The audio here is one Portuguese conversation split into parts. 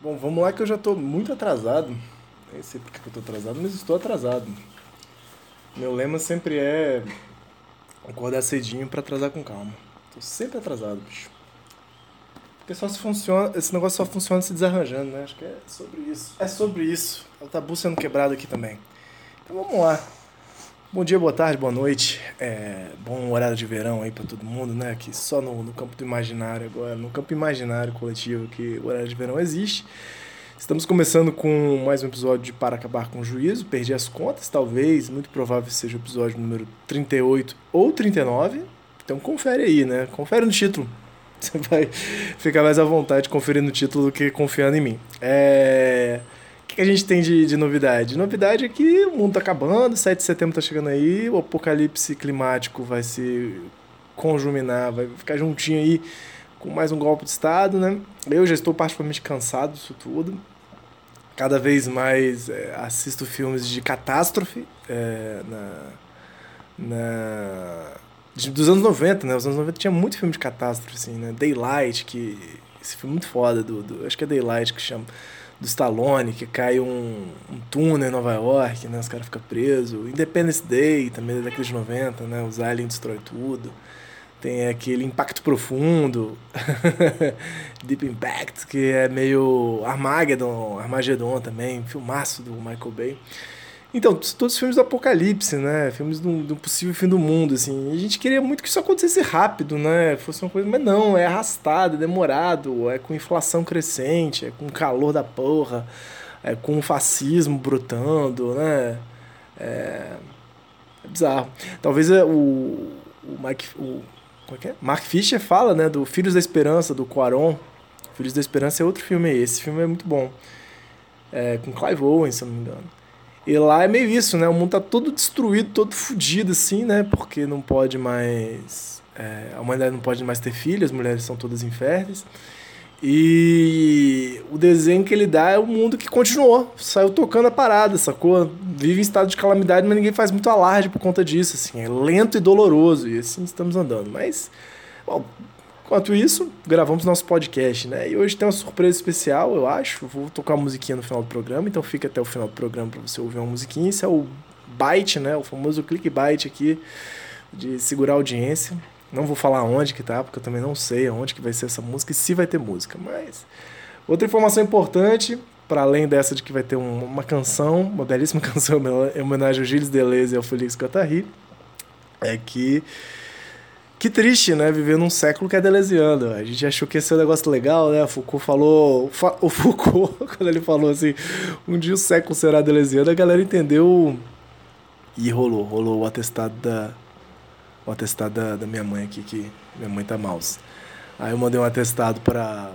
Bom, vamos lá que eu já estou muito atrasado. Nem sei porque que eu estou atrasado, mas estou atrasado. Meu lema sempre é acordar cedinho para atrasar com calma. Tô sempre atrasado, bicho. Porque só se funciona, esse negócio só funciona se desarranjando, né? Acho que é sobre isso. É sobre isso. É o tabu sendo quebrado aqui também. Então vamos lá. Bom dia, boa tarde, boa noite. É, bom horário de verão aí para todo mundo, né? Que só no, no campo do imaginário agora, no campo imaginário coletivo que o horário de verão existe. Estamos começando com mais um episódio de Para Acabar com o Juízo. Perdi as contas, talvez, muito provável seja o episódio número 38 ou 39. Então confere aí, né? Confere no título. Você vai ficar mais à vontade conferindo o título do que confiando em mim. É que a gente tem de, de novidade? Novidade é que o mundo tá acabando, 7 de setembro tá chegando aí, o apocalipse climático vai se conjuminar, vai ficar juntinho aí com mais um golpe de Estado, né? Eu já estou particularmente cansado disso tudo. Cada vez mais é, assisto filmes de catástrofe é, na, na, de, dos anos 90, né? Os anos 90 tinha muito filme de catástrofe, assim, né? Daylight, que... Esse filme é muito foda, do, do acho que é Daylight que chama do Stallone, que cai um, um túnel em Nova York, né? Os caras ficam presos. Independence Day, também da década de 90, né? Os aliens destrói tudo. Tem aquele Impacto Profundo, Deep Impact, que é meio Armageddon, Armageddon também, filmaço do Michael Bay. Então, todos os filmes do apocalipse, né? Filmes do, do possível fim do mundo, assim. A gente queria muito que isso acontecesse rápido, né? Fosse uma coisa, mas não, é arrastado, é demorado, é com inflação crescente, é com calor da porra, é com fascismo brotando, né? É, é bizarro. Talvez é o, o Mike, o, como é que é? Mark Fisher fala, né, do Filhos da Esperança, do Quaron. Filhos da Esperança é outro filme. Esse filme é muito bom. É, com Clive Owen, se eu não me engano. E lá é meio isso, né? O mundo tá todo destruído, todo fodido, assim, né? Porque não pode mais. É, a humanidade não pode mais ter filhos, as mulheres são todas inférteis. E o desenho que ele dá é o mundo que continuou, saiu tocando a parada, sacou? Vive em estado de calamidade, mas ninguém faz muito alarde por conta disso, assim. É lento e doloroso, e assim estamos andando. Mas, bom, Enquanto isso, gravamos nosso podcast, né? E hoje tem uma surpresa especial, eu acho. Vou tocar uma musiquinha no final do programa, então fica até o final do programa para você ouvir uma musiquinha. Esse é o Byte, né? O famoso clickbait aqui de segurar a audiência. Não vou falar onde que tá, porque eu também não sei aonde que vai ser essa música e se vai ter música. Mas outra informação importante, para além dessa de que vai ter um, uma canção, uma belíssima canção em homenagem ao Gilles Deleuze e ao Félix Guattari, é que que triste, né? Viver num século que é delesiano. A gente achou que esse é um negócio legal, né? Foucault falou. O Foucault, quando ele falou assim, um dia o século será delesiano, a galera entendeu. E rolou, rolou o atestado da. O atestado da, da minha mãe aqui, que minha mãe tá mouse. Aí eu mandei um atestado para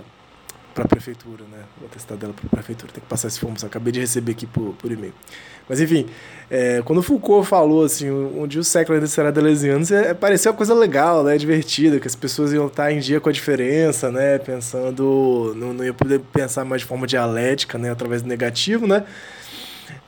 para a prefeitura, né? O atestado dela para a prefeitura. Tem que passar esse fomos. Acabei de receber aqui por, por e-mail. Mas enfim, é, quando Foucault falou assim, dia o século ainda será deleuziano, é, pareceu uma coisa legal, né? Divertida, que as pessoas iam estar em dia com a diferença, né? Pensando, não, não ia poder pensar mais de forma dialética, né? Através do negativo, né?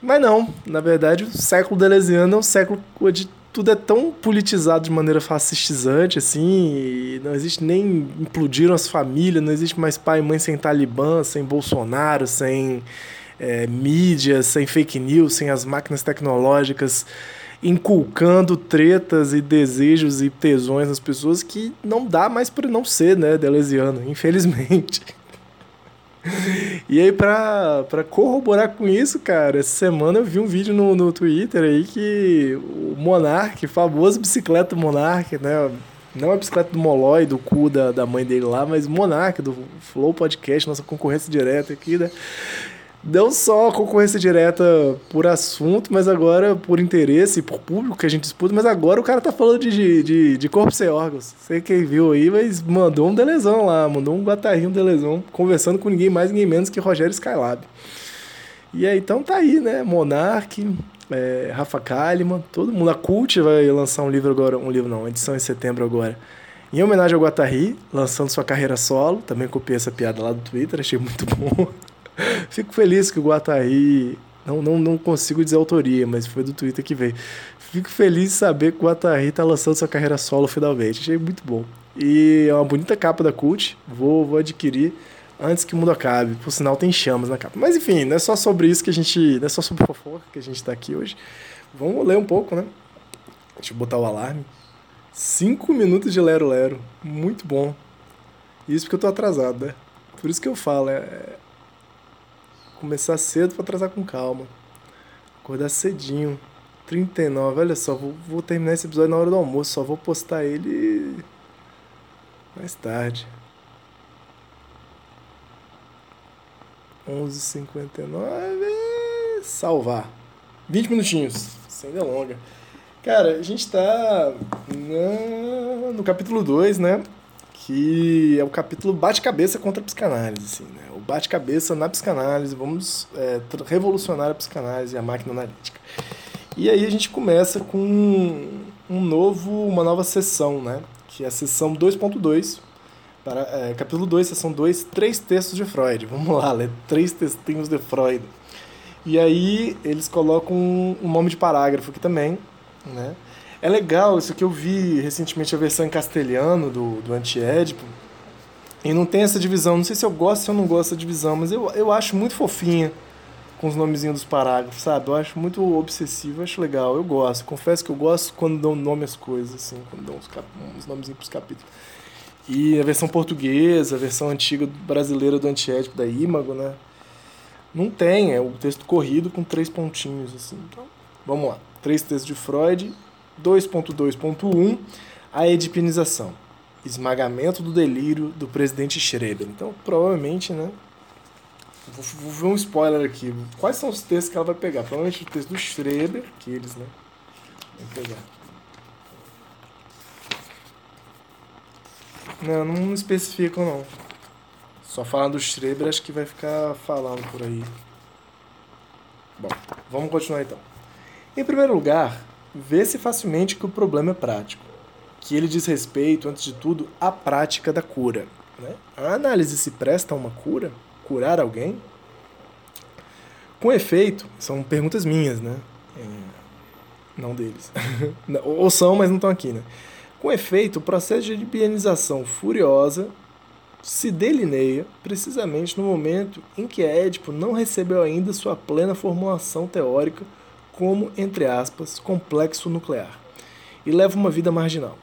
Mas não, na verdade, o século deleuziano é um século onde tudo é tão politizado de maneira fascistizante, assim, não existe nem implodiram as famílias, não existe mais pai e mãe sem Talibã, sem Bolsonaro, sem é, mídia, sem fake news, sem as máquinas tecnológicas inculcando tretas e desejos e tesões nas pessoas que não dá mais para não ser, né, delesiano, infelizmente. E aí, pra, pra corroborar com isso, cara, essa semana eu vi um vídeo no, no Twitter aí que o Monark, famoso bicicleta Monark, né? Não a bicicleta do Molói, do cu da, da mãe dele lá, mas Monark, do Flow Podcast, nossa concorrência direta aqui, né? Não só concorrência direta por assunto, mas agora por interesse, por público que a gente disputa, mas agora o cara tá falando de, de, de corpo sem órgãos. Sei quem viu aí, mas mandou um delezão lá, mandou um guatarrinho, um delezão, conversando com ninguém mais, ninguém menos que Rogério Skylab. E aí, então tá aí, né? Monark, é, Rafa Kalimann, todo mundo. A Cult vai lançar um livro agora, um livro não, edição em setembro agora. Em homenagem ao Guatari, lançando sua carreira solo. Também copiei essa piada lá do Twitter, achei muito bom. Fico feliz que o Guatari. Não, não, não consigo dizer autoria, mas foi do Twitter que veio. Fico feliz de saber que o Guatari está lançando sua carreira solo finalmente. Achei muito bom. E é uma bonita capa da Cult. Vou, vou adquirir antes que o mundo acabe. Por sinal, tem chamas na capa. Mas enfim, não é só sobre isso que a gente. Não é só sobre fofoca que a gente está aqui hoje. Vamos ler um pouco, né? Deixa eu botar o alarme. Cinco minutos de Lero Lero. Muito bom. Isso porque eu tô atrasado, né? Por isso que eu falo, é começar cedo para atrasar com calma. Acordar cedinho. 39, olha só, vou, vou terminar esse episódio na hora do almoço, só vou postar ele mais tarde. 11h59, salvar. 20 minutinhos, sem delonga. Cara, a gente tá no capítulo 2, né? Que é o capítulo bate-cabeça contra a psicanálise, assim, né? O bate-cabeça na psicanálise, vamos é, revolucionar a psicanálise e a máquina analítica. E aí a gente começa com um novo, uma nova sessão, né? Que é a sessão 2.2, para, é, capítulo 2, sessão 2, três textos de Freud. Vamos lá, ler três textinhos de Freud. E aí eles colocam um, nome de parágrafo aqui também, né? É legal, isso que eu vi recentemente a versão em castelhano do, do Antiédipo, e não tem essa divisão. Não sei se eu gosto ou não gosto da divisão, mas eu, eu acho muito fofinha com os nomezinhos dos parágrafos, sabe? Eu acho muito obsessivo, acho legal, eu gosto. Confesso que eu gosto quando dão nome às coisas, assim, quando dão uns, cap... uns nomezinhos pros capítulos. E a versão portuguesa, a versão antiga brasileira do Antiédipo, da Imago, né? Não tem, é o texto corrido com três pontinhos, assim. Então, vamos lá. Três textos de Freud, 2.2.1, a edipinização. Esmagamento do delírio do presidente Schroeder. Então, provavelmente, né? Vou, vou, ver um spoiler aqui. Quais são os textos que ela vai pegar? Provavelmente o texto do Schroeder, que eles, né? Vão pegar. Não, não especificam não. Só falando do Schreber, acho que vai ficar falando por aí. Bom, vamos continuar então. Em primeiro lugar, vê-se facilmente que o problema é prático, que ele diz respeito, antes de tudo, à prática da cura. Né? A análise se presta a uma cura? Curar alguém? Com efeito, são perguntas minhas, né? É, não deles. Ou são, mas não estão aqui, né? Com efeito, o processo de libianização furiosa se delineia precisamente no momento em que Édipo não recebeu ainda sua plena formulação teórica como, entre aspas, complexo nuclear, e leva uma vida marginal.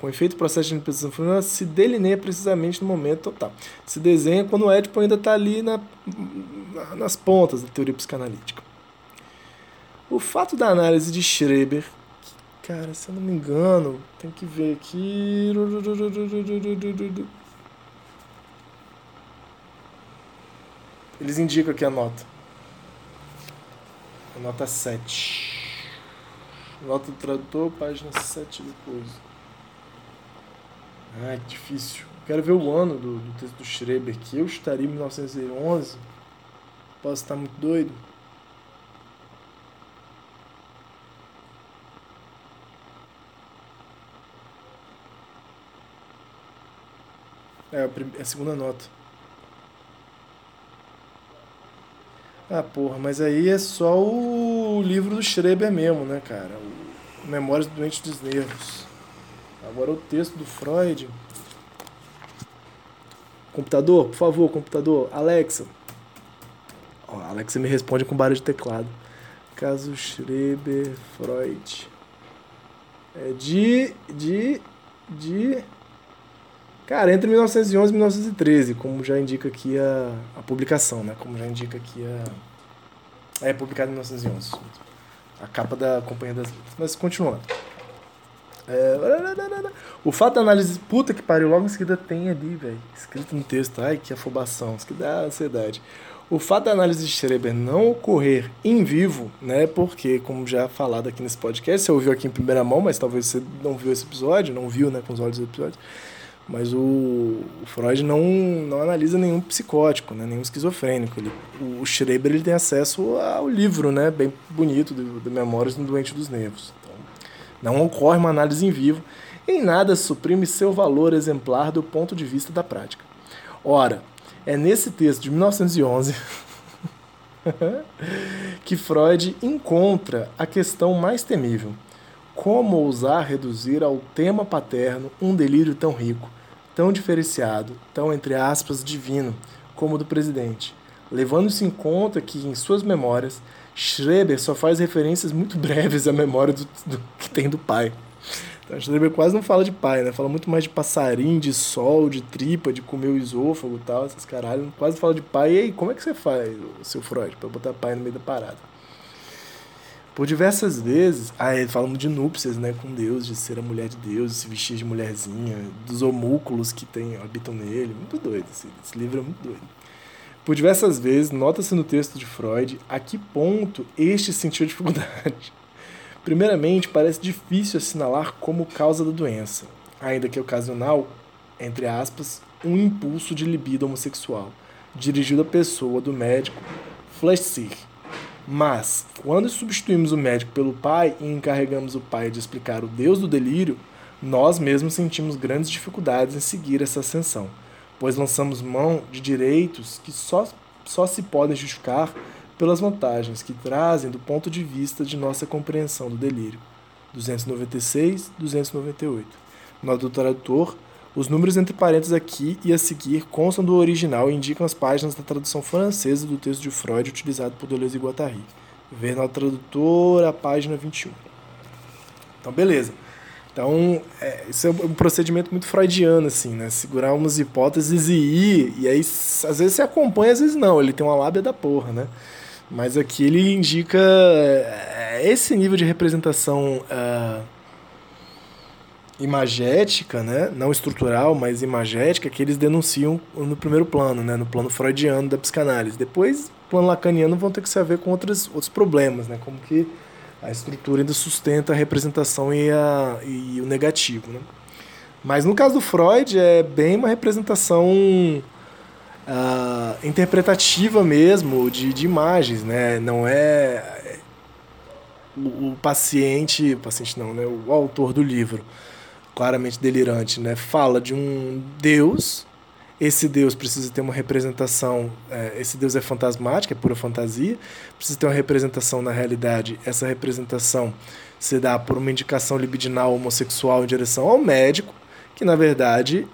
Com efeito, o processo de libianização furiosa se delineia precisamente no momento total. Se desenha quando o Édipo ainda está ali na, nas pontas da teoria psicanalítica. O fato da análise de Schreber Cara, se eu não me engano, tem que ver aqui. Eles indicam aqui a nota. Nota 7. Nota do tradutor, página 7 depois. Ah, que difícil. Quero ver o ano do, do texto do Schreber, que eu estaria em 1911. Posso estar muito doido. É a, é a segunda nota. Ah, porra, mas aí é só o livro do Schreber mesmo, né, cara? O Memórias do Doente dos Nervos. Agora o texto do Freud. Computador, por favor, computador. Alexa. Ó, Alexa me responde com barulho de teclado. Caso Schreber, Freud. É de. de. de. Cara, entre 1911 e 1913, como já indica aqui a, a publicação, né? Como já indica aqui a. É publicado em 1911. A capa da Companhia das Letras. Mas continuando. É... O fato da análise. Puta que pariu, logo em seguida tem ali, velho. Escrito no texto. Ai, que afobação. Isso que dá ansiedade. O fato da análise de Schreber não ocorrer em vivo, né? Porque, como já falado aqui nesse podcast, você ouviu aqui em primeira mão, mas talvez você não viu esse episódio, não viu né, com os olhos do episódio. Mas o, Freud não, não analisa nenhum psicótico, né, nenhum esquizofrênico. Ele, o Schreber ele tem acesso ao livro, né, bem bonito, de, de Memórias do Doente dos Nervos. Então, não ocorre uma análise em vivo. Em nada suprime seu valor exemplar do ponto de vista da prática. Ora, é nesse texto de 1911 que Freud encontra a questão mais temível. Como ousar reduzir ao tema paterno um delírio tão rico, tão diferenciado, tão, entre aspas, divino, como o do presidente, levando-se em conta que, em suas memórias, Schreber só faz referências muito breves à memória do, do que tem do pai. Então, Schreber quase não fala de pai, né? Fala muito mais de passarinho, de sol, de tripa, de comer o esôfago e tal, esses caralho. Quase fala de pai. E aí, como é que você faz, seu Freud, para botar pai no meio da parada? Por diversas vezes, ele falando de núpcias, né, com Deus, de ser a mulher de Deus, de se vestir de mulherzinha, dos homúnculos que tem, habitam nele, muito doido, esse, esse livro é muito doido. Por diversas vezes, nota-se no texto de Freud a que ponto este sentiu dificuldade. Primeiramente, parece difícil assinalar como causa da doença, ainda que ocasional, entre aspas, um impulso de libido homossexual, dirigido à pessoa do médico Flechsig. Mas, quando substituímos o médico pelo pai e encarregamos o pai de explicar o Deus do delírio, nós mesmos sentimos grandes dificuldades em seguir essa ascensão, pois lançamos mão de direitos que só, só se podem justificar pelas vantagens que trazem do ponto de vista de nossa compreensão do delírio. 296, 298. Nota do tradutor, os números entre parênteses aqui e a seguir constam do original e indicam as páginas da tradução francesa do texto de Freud utilizado por Deleuze e Guattari. Ver na tradutora, página 21. Então, beleza. Então, é, isso é um procedimento muito freudiano, assim, né? Segurar umas hipóteses e ir, e aí às vezes você acompanha, às vezes não. Ele tem uma lábia da porra, né? Mas aqui ele indica é, esse nível de representação uh, imagética, né? não estrutural, mas imagética, que eles denunciam no primeiro plano, né? no plano freudiano da psicanálise. Depois, no plano lacaniano, vão ter que se ver com outros, outros problemas, né? como que a estrutura ainda sustenta a representação e, a, e o negativo. Né? Mas no caso do Freud, é bem uma representação uh, interpretativa mesmo de, de imagens, né? Não é o, o, paciente, paciente não, né? O autor do livro, claramente delirante, né? Fala de um Deus. Esse Deus precisa ter uma representação. É, esse Deus é fantasmático, é pura fantasia. Precisa ter uma representação na realidade. Essa representação se dá por uma indicação libidinal homossexual em direção ao médico, que na verdade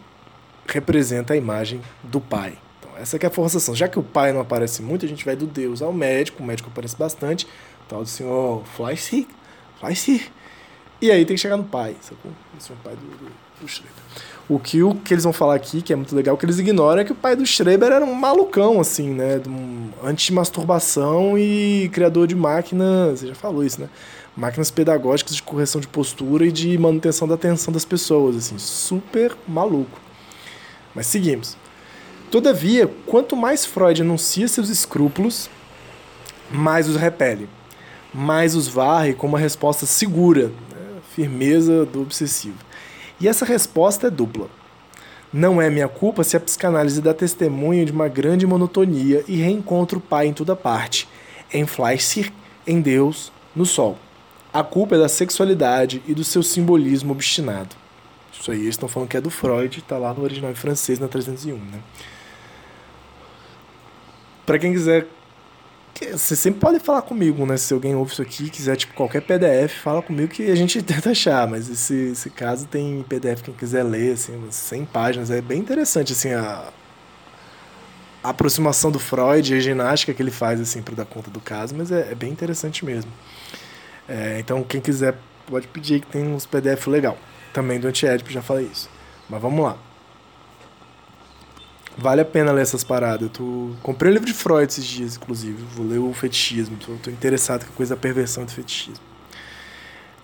representa a imagem do pai. Essa é a forçação. Já que o pai não aparece muito, a gente vai do Deus ao médico, o médico aparece bastante, tal do senhor Fleischig, Fleischig. E aí tem que chegar no pai, sacou? Esse é o pai do, do, do Schreber. O que, o que eles vão falar aqui, que é muito legal, que eles ignoram é que o pai do Schreber era um malucão, assim, né? Um anti-masturbação e criador de máquinas, você já falou isso, né? Máquinas pedagógicas de correção de postura e de manutenção da atenção das pessoas, assim, super maluco. Mas seguimos. Todavia, quanto mais Freud anuncia seus escrúpulos, mais os repele, mais os varre com uma resposta segura? Firmeza do obsessivo. E essa resposta é dupla. Não é minha culpa se a psicanálise dá testemunho de uma grande monotonia e reencontra o pai em toda parte, em Fleischir, em Deus, no Sol. A culpa é da sexualidade e do seu simbolismo obstinado. Isso aí eles estão falando que é do Freud, está lá no original francês, na 301, né? para quem quiser você sempre pode falar comigo, né? Se alguém ouve isso aqui, quiser, tipo, qualquer PDF, fala comigo que a gente tenta achar. Mas esse, esse caso tem PDF, quem quiser ler, assim, 100 páginas. É bem interessante, assim, a, a aproximação do Freud, a ginástica que ele faz, assim, para dar conta do caso. Mas é, é bem interessante mesmo. É, então, quem quiser, pode pedir que tem uns PDF legal. Também do Antiédipo, já falei isso. Mas vamos lá. Vale a pena ler essas paradas. Eu tô... comprei um livro de Freud esses dias, inclusive. Vou ler o fetichismo. Tô, tô interessado com a coisa da perversão do fetichismo.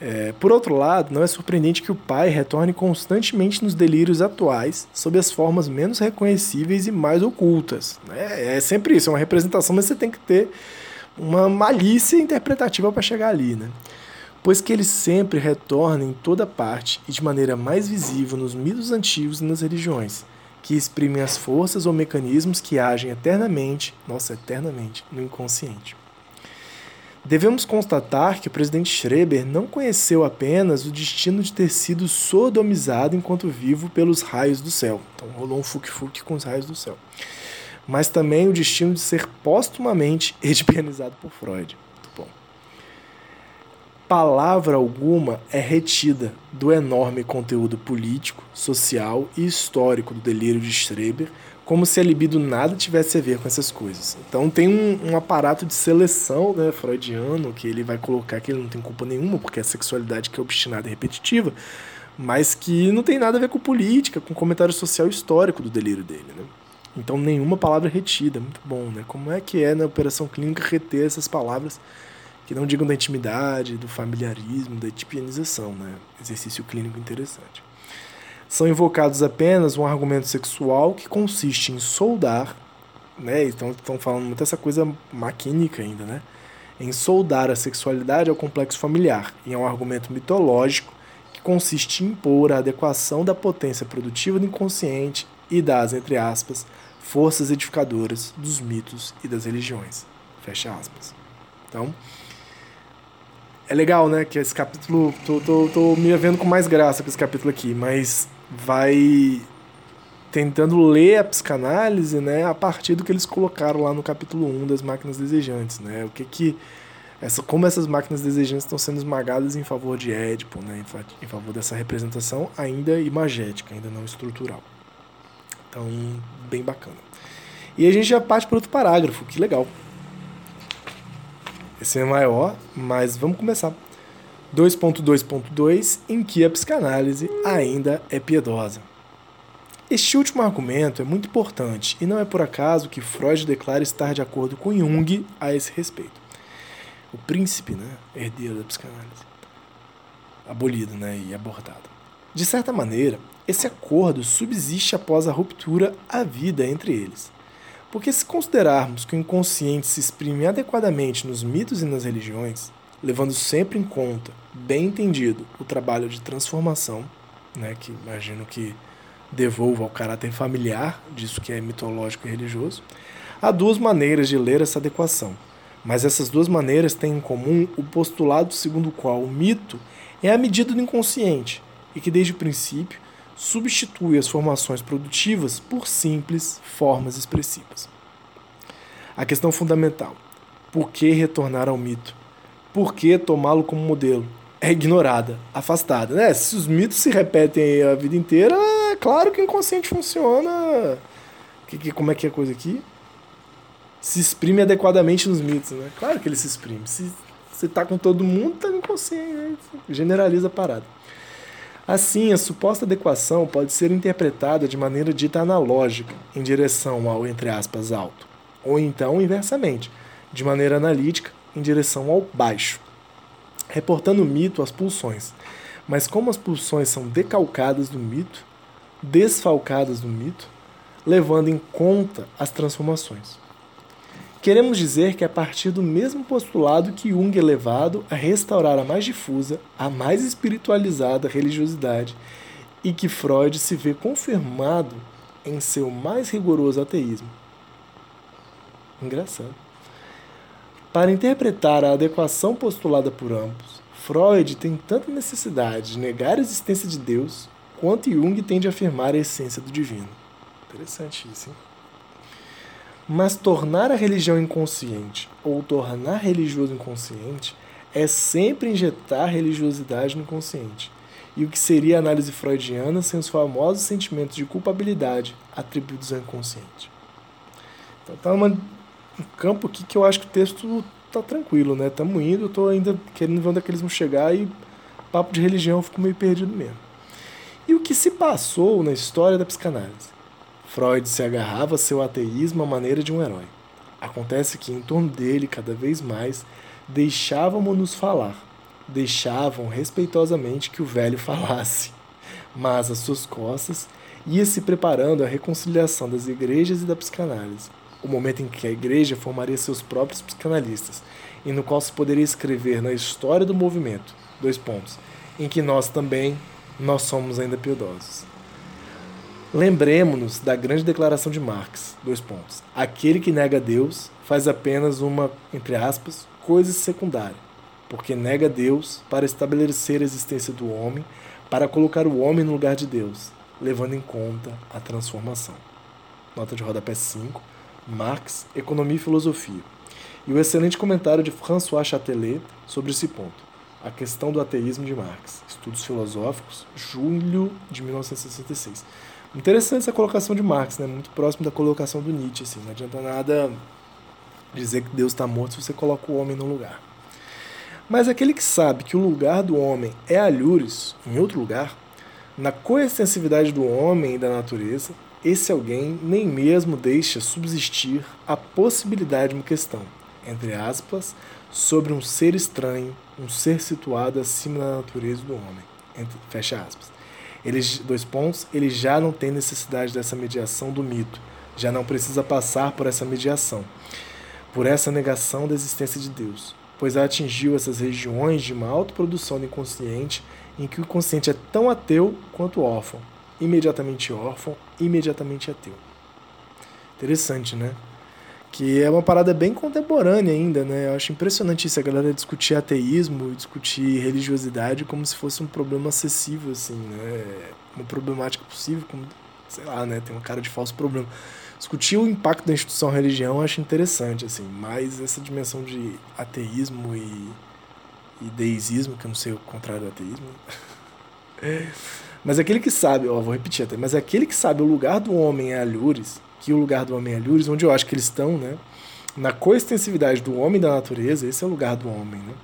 É, por outro lado, não é surpreendente que o pai retorne constantemente nos delírios atuais, sob as formas menos reconhecíveis e mais ocultas. É, é sempre isso, é uma representação, mas você tem que ter uma malícia interpretativa para chegar ali, né? Pois que ele sempre retorna em toda parte e de maneira mais visível nos mitos antigos e nas religiões, que exprimem as forças ou mecanismos que agem eternamente, nossa, eternamente, no inconsciente. Devemos constatar que o presidente Schreber não conheceu apenas o destino de ter sido sodomizado enquanto vivo pelos raios do céu. Então rolou um fuque-fuque com os raios do céu. Mas também o destino de ser postumamente edipianizado por Freud. Palavra alguma é retida do enorme conteúdo político, social e histórico do delírio de Schreber como se a libido nada tivesse a ver com essas coisas. Então tem um, um, aparato de seleção né, freudiano que ele vai colocar que ele não tem culpa nenhuma, porque é a sexualidade que é obstinada e repetitiva, mas que não tem nada a ver com política, com comentário social histórico do delírio dele. Né? Então nenhuma palavra retida, muito bom. Né? Como é que é na operação clínica reter essas palavras que não digam da intimidade, do familiarismo, da tipianização, né? exercício clínico interessante são invocados apenas um argumento sexual que consiste em soldar, né? Então estão falando muito essa coisa maquínica ainda, né? Em soldar a sexualidade ao complexo familiar, e é um argumento mitológico que consiste em impor a adequação da potência produtiva do inconsciente e das, entre aspas, forças edificadoras dos mitos e das religiões. Fecha aspas. Então, é legal, né? Que esse capítulo. Tô, tô, tô me vendo com mais graça com esse capítulo aqui, mas vai tentando ler a psicanálise, né, a partir do que eles colocaram lá no capítulo 1 das máquinas desejantes, né? O que que essa como essas máquinas desejantes estão sendo esmagadas em favor de Édipo, né, em favor dessa representação ainda imagética, ainda não estrutural. Então, bem bacana. E a gente já parte para outro parágrafo, que legal. Esse é maior, mas vamos começar. 2.2.2 em que a psicanálise ainda é piedosa. Este último argumento é muito importante e não é por acaso que Freud declara estar de acordo com Jung a esse respeito. O príncipe, né, herdeiro da psicanálise, abolido né, e abortado. De certa maneira, esse acordo subsiste após a ruptura a vida entre eles. Porque se considerarmos que o inconsciente se exprime adequadamente nos mitos e nas religiões, levando sempre em conta, bem entendido, o trabalho de transformação, né, que imagino que devolva ao caráter familiar disso que é mitológico e religioso, há duas maneiras de ler essa adequação. Mas essas duas maneiras têm em comum o postulado segundo o qual o mito é a medida do inconsciente e que, desde o princípio, substitui as formações produtivas por simples formas expressivas. A questão fundamental: por que retornar ao mito? por que tomá-lo como modelo? É ignorada, afastada. Né? Se os mitos se repetem a vida inteira, é claro que o inconsciente funciona. Que, que, como é que é a coisa aqui? Se exprime adequadamente nos mitos, né? Claro que ele se exprime. Se você tá com todo mundo, tá inconsciente, né? generaliza a parada. Assim, a suposta adequação pode ser interpretada de maneira dita analógica, em direção ao, entre aspas, alto, ou então inversamente, de maneira analítica, em direção ao baixo, reportando o mito às pulsões. Mas como as pulsões são decalcadas do mito, desfalcadas do mito, levando em conta as transformações. Queremos dizer que é a partir do mesmo postulado que Jung é levado a restaurar a mais difusa, a mais espiritualizada religiosidade e que Freud se vê confirmado em seu mais rigoroso ateísmo. Engraçado. Para interpretar a adequação postulada por ambos, Freud tem tanta necessidade de negar a existência de Deus quanto Jung tem de afirmar a essência do divino. Interessante isso, hein? Mas tornar a religião inconsciente ou tornar religioso inconsciente é sempre injetar religiosidade no consciente. E o que seria a análise freudiana sem os famosos sentimentos de culpabilidade atribuídos ao inconsciente? Então tá uma um campo aqui que eu acho que o texto tá tranquilo, né? Tamo indo, eu tô ainda querendo ver onde é vão chegar e papo de religião eu fico meio perdido mesmo. E o que se passou na história da psicanálise? Freud se agarrava a seu ateísmo à maneira de um herói. Acontece que em torno dele, cada vez mais, deixávamos-nos falar, deixavam respeitosamente que o velho falasse, mas às suas costas ia se preparando a reconciliação das igrejas e da psicanálise, o momento em que a igreja formaria seus próprios psicanalistas, e no qual se poderia escrever na história do movimento, dois pontos, em que nós também nós somos ainda piedosos. Lembremos-nos da grande declaração de Marx, dois pontos. Aquele que nega Deus faz apenas uma, entre aspas, coisa secundária, porque nega Deus para estabelecer a existência do homem, para colocar o homem no lugar de Deus, levando em conta a transformação. Nota de rodapé 5, Marx, Economia e Filosofia. E o excelente comentário de François Chatelet sobre esse ponto. A questão do ateísmo de Marx. Estudos Filosóficos, julho de 1966. Interessante essa colocação de Marx, né? Muito próximo da colocação do Nietzsche, assim. Não adianta nada dizer que Deus está morto se você coloca o homem no lugar. Mas aquele que sabe que o lugar do homem é alhures, em outro lugar, na coextensividade do homem e da natureza, esse alguém nem mesmo deixa subsistir a possibilidade de uma questão, entre aspas, sobre um ser estranho, um ser situado acima da natureza do homem, entre, fecha aspas. Ele, dois pontos, ele já não tem necessidade dessa mediação do mito, já não precisa passar por essa mediação, por essa negação da existência de Deus, pois atingiu essas regiões de uma autoprodução do inconsciente em que o consciente é tão ateu quanto órfão, imediatamente órfão, imediatamente ateu. Interessante, né? Que é uma parada bem contemporânea ainda, né? Eu acho impressionante isso, a galera discutir ateísmo, discutir religiosidade como se fosse um problema acessível, assim, né? Uma problemática possível, como, sei lá, né? Tem uma cara de falso problema. Discutir o impacto da instituição religião eu acho interessante, assim, mas essa dimensão de ateísmo e e deismo, que eu não sei o contrário do ateísmo. mas aquele que sabe, ó, vou repetir até, mas aquele que sabe o lugar do homem é alhures, que o lugar do homem é onde eu acho que eles estão, né? Na coextensividade do homem e da natureza, esse é o lugar do homem, né?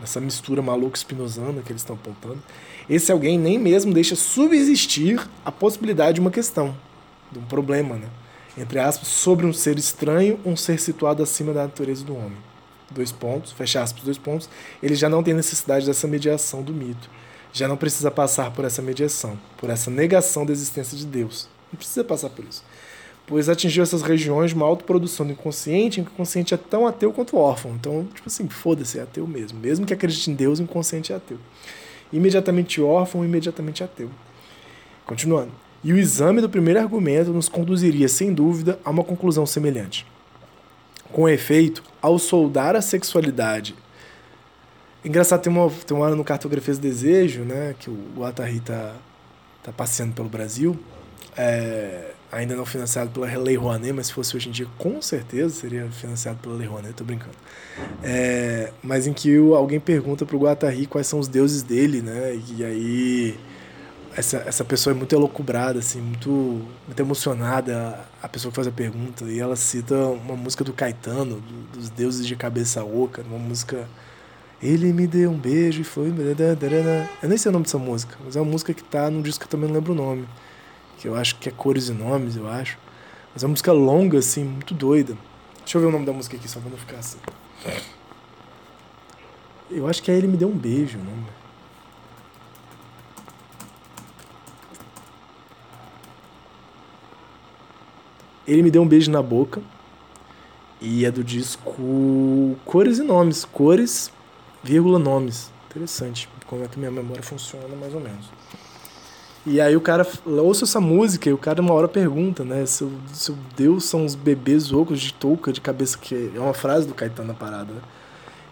Nessa mistura maluca espinosana que eles estão apontando. Esse alguém nem mesmo deixa subsistir a possibilidade de uma questão, de um problema, né? Entre aspas, sobre um ser estranho, um ser situado acima da natureza do homem dois pontos, fecha aspas, dois pontos, ele já não tem necessidade dessa mediação do mito. Já não precisa passar por essa mediação, por essa negação da existência de Deus. Não precisa passar por isso. Pois atingiu essas regiões uma autoprodução do inconsciente, em que o consciente é tão ateu quanto órfão. Então, tipo assim, foda-se, é ateu mesmo. Mesmo que acredite em Deus, o inconsciente é ateu. Imediatamente órfão, imediatamente ateu. Continuando. E o exame do primeiro argumento nos conduziria, sem dúvida, a uma conclusão semelhante. Com efeito, ao soldar a sexualidade. Engraçado, tem uma, tem uma no Cartografias Desejo, né, que o Atari tá, tá passeando pelo Brasil, é, ainda não financiado pela Lei Rouanet, mas se fosse hoje em dia, com certeza seria financiado pela Lei Rouanet, tô brincando. É, mas em que alguém pergunta pro Guatari quais são os deuses dele, né, e aí essa, essa pessoa é muito elocubrada, assim, muito, muito emocionada, a pessoa que faz a pergunta, e ela cita uma música do Caetano, do, dos Deuses de Cabeça Oca, uma música. Ele me deu um beijo e foi. Eu nem sei o nome dessa música, mas é uma música que tá num disco que eu também não lembro o nome. Que eu acho que é Cores e Nomes, eu acho. Mas é uma música longa, assim, muito doida. Deixa eu ver o nome da música aqui, só pra não ficar assim. Eu acho que é Ele Me Deu um Beijo o nome. Ele me deu um beijo na boca. E é do disco Cores e Nomes. Cores, vírgula, nomes. Interessante como é que minha memória funciona, mais ou menos. E aí o cara ouça essa música e o cara uma hora pergunta, né? Seu, seu Deus são os bebês ocos de touca de cabeça, que é uma frase do Caetano na parada, né?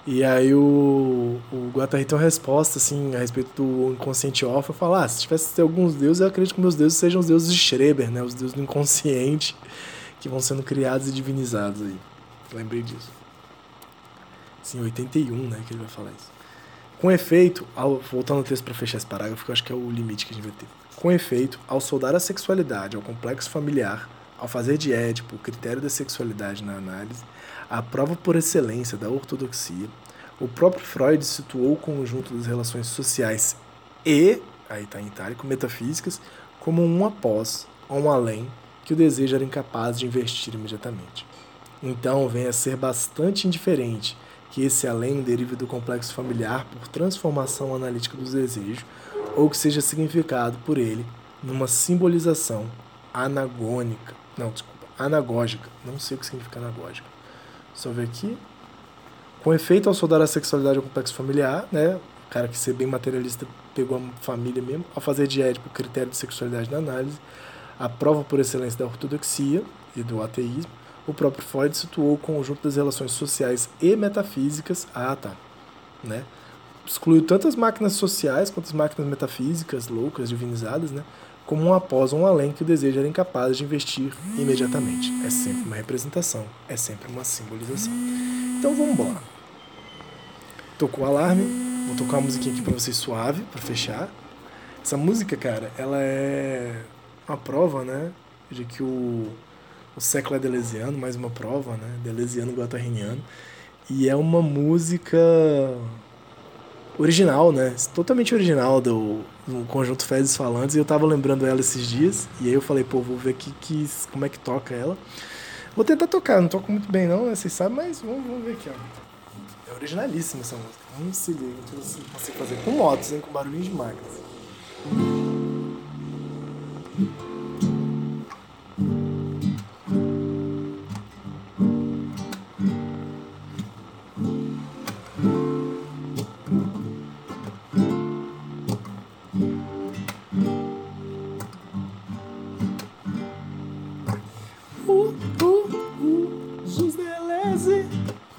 E aí o, o Guattari tem uma resposta, assim, a respeito do inconsciente órfão, fala, ah, se tivesse alguns deuses, eu acredito que meus deuses sejam os deuses de Schreber, né? Os deuses do inconsciente, que vão sendo criados e divinizados aí. Lembrei disso. Sim, 81, né, que ele vai falar isso. Com efeito, ao, voltando ao texto para fechar esse parágrafo, que eu acho que é o limite que a gente vai ter. Com efeito, ao soldar a sexualidade ao complexo familiar, ao fazer de Édipo o critério da sexualidade na análise, a prova por excelência da ortodoxia, o próprio Freud situou o conjunto das relações sociais e, aí está em itálico, metafísicas, como um após ou um além que o desejo era incapaz de investir imediatamente. Então vem a ser bastante indiferente que esse além derive do complexo familiar por transformação analítica dos desejos, ou que seja significado por ele numa simbolização anagônica. Não, desculpa, anagógica. Não sei o que significa anagógica. Só ver aqui. Com efeito, ao soldar a sexualidade ao complexo familiar, né? O cara que ser bem materialista pegou a família mesmo, ao fazer de Édipo o critério de sexualidade na análise, a prova por excelência da ortodoxia e do ateísmo, o próprio Freud situou o conjunto das relações sociais e metafísicas. Ah, tá. Né? Excluiu tanto as máquinas sociais quanto as máquinas metafísicas, loucas, divinizadas, né? como um após ou um além que o desejo era incapaz de investir imediatamente. É sempre uma representação, é sempre uma simbolização. Então vamos embora. Tocou o alarme, vou tocar uma musiquinha aqui para vocês suave, para fechar. Essa música, cara, ela é uma prova, né, de que o o século é delesiano, mais uma prova, né? Delesiano guatarriniano. E é uma música original, né? Totalmente original do, do conjunto Fezes Falantes. E eu tava lembrando ela esses dias. E aí eu falei, pô, vou ver aqui que, como é que toca ela. Vou tentar tocar, não toco muito bem não, né? Vocês sabem, mas vamos, vamos ver aqui, ó. É originalíssima essa música. Vamos se liga, não consigo fazer com motos, hein? Com barulhinho de máquinas.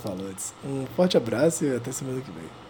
Falantes. Um forte abraço e até semana que vem.